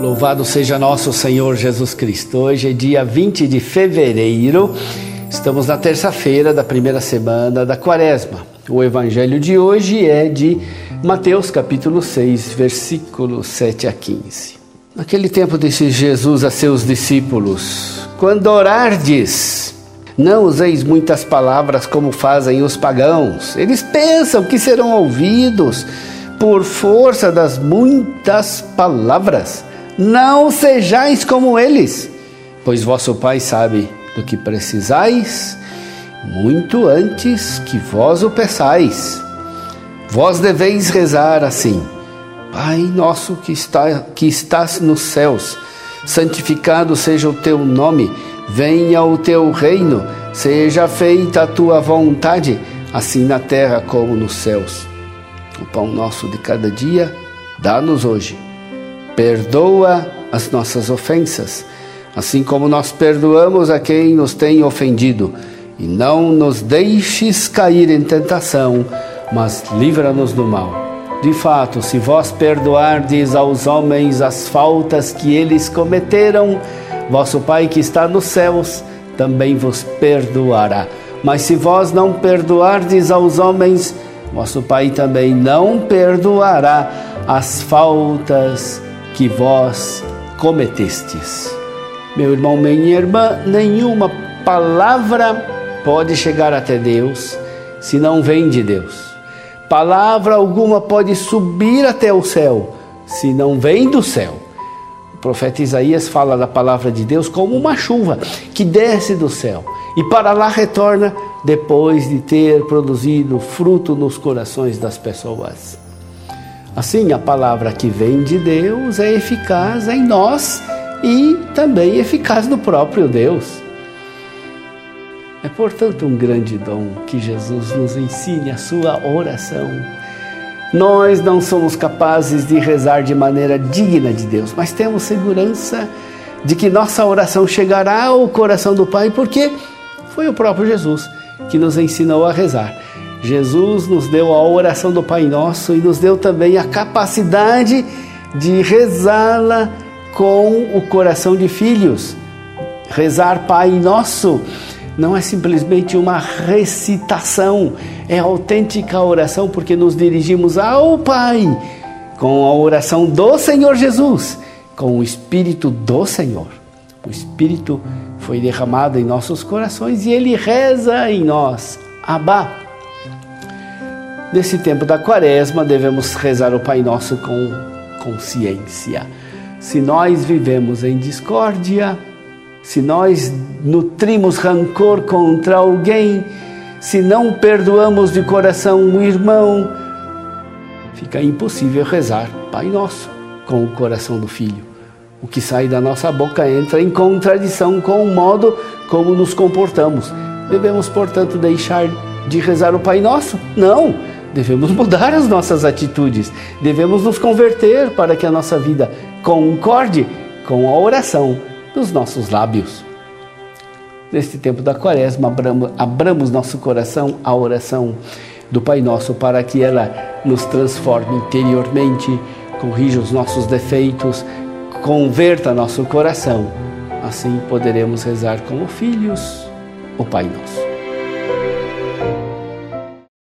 Louvado seja nosso Senhor Jesus Cristo. Hoje é dia 20 de fevereiro, estamos na terça-feira da primeira semana da quaresma. O evangelho de hoje é de Mateus capítulo 6, versículos 7 a 15. Naquele tempo disse Jesus a seus discípulos: Quando orardes, não useis muitas palavras como fazem os pagãos. Eles pensam que serão ouvidos por força das muitas palavras. Não sejais como eles, pois vosso Pai sabe do que precisais muito antes que vós o peçais. Vós deveis rezar assim: Pai nosso que, está, que estás nos céus, santificado seja o teu nome, venha o teu reino, seja feita a tua vontade, assim na terra como nos céus. O pão nosso de cada dia, dá-nos hoje. Perdoa as nossas ofensas, assim como nós perdoamos a quem nos tem ofendido, e não nos deixes cair em tentação, mas livra-nos do mal. De fato, se vós perdoardes aos homens as faltas que eles cometeram, vosso Pai que está nos céus também vos perdoará. Mas se vós não perdoardes aos homens, vosso Pai também não perdoará as faltas que vós cometestes. Meu irmão, minha irmã, nenhuma palavra pode chegar até Deus se não vem de Deus. Palavra alguma pode subir até o céu, se não vem do céu. O profeta Isaías fala da palavra de Deus como uma chuva que desce do céu e para lá retorna depois de ter produzido fruto nos corações das pessoas. Assim, a palavra que vem de Deus é eficaz em nós e também eficaz no próprio Deus. É, portanto, um grande dom que Jesus nos ensine a sua oração. Nós não somos capazes de rezar de maneira digna de Deus, mas temos segurança de que nossa oração chegará ao coração do Pai, porque foi o próprio Jesus que nos ensinou a rezar. Jesus nos deu a oração do Pai Nosso e nos deu também a capacidade de rezá-la com o coração de filhos. Rezar Pai Nosso não é simplesmente uma recitação, é autêntica oração porque nos dirigimos ao Pai com a oração do Senhor Jesus, com o Espírito do Senhor. O Espírito foi derramado em nossos corações e ele reza em nós. Abá. Nesse tempo da quaresma, devemos rezar o Pai Nosso com consciência. Se nós vivemos em discórdia, se nós nutrimos rancor contra alguém, se não perdoamos de coração um irmão, fica impossível rezar Pai Nosso com o coração do filho. O que sai da nossa boca entra em contradição com o modo como nos comportamos. Devemos, portanto, deixar de rezar o Pai Nosso? Não! Devemos mudar as nossas atitudes, devemos nos converter para que a nossa vida concorde com a oração dos nossos lábios. Neste tempo da quaresma, abramos, nosso coração à oração do Pai Nosso para que ela nos transforme interiormente, corrija os nossos defeitos, converta nosso coração. Assim poderemos rezar como filhos o Pai Nosso.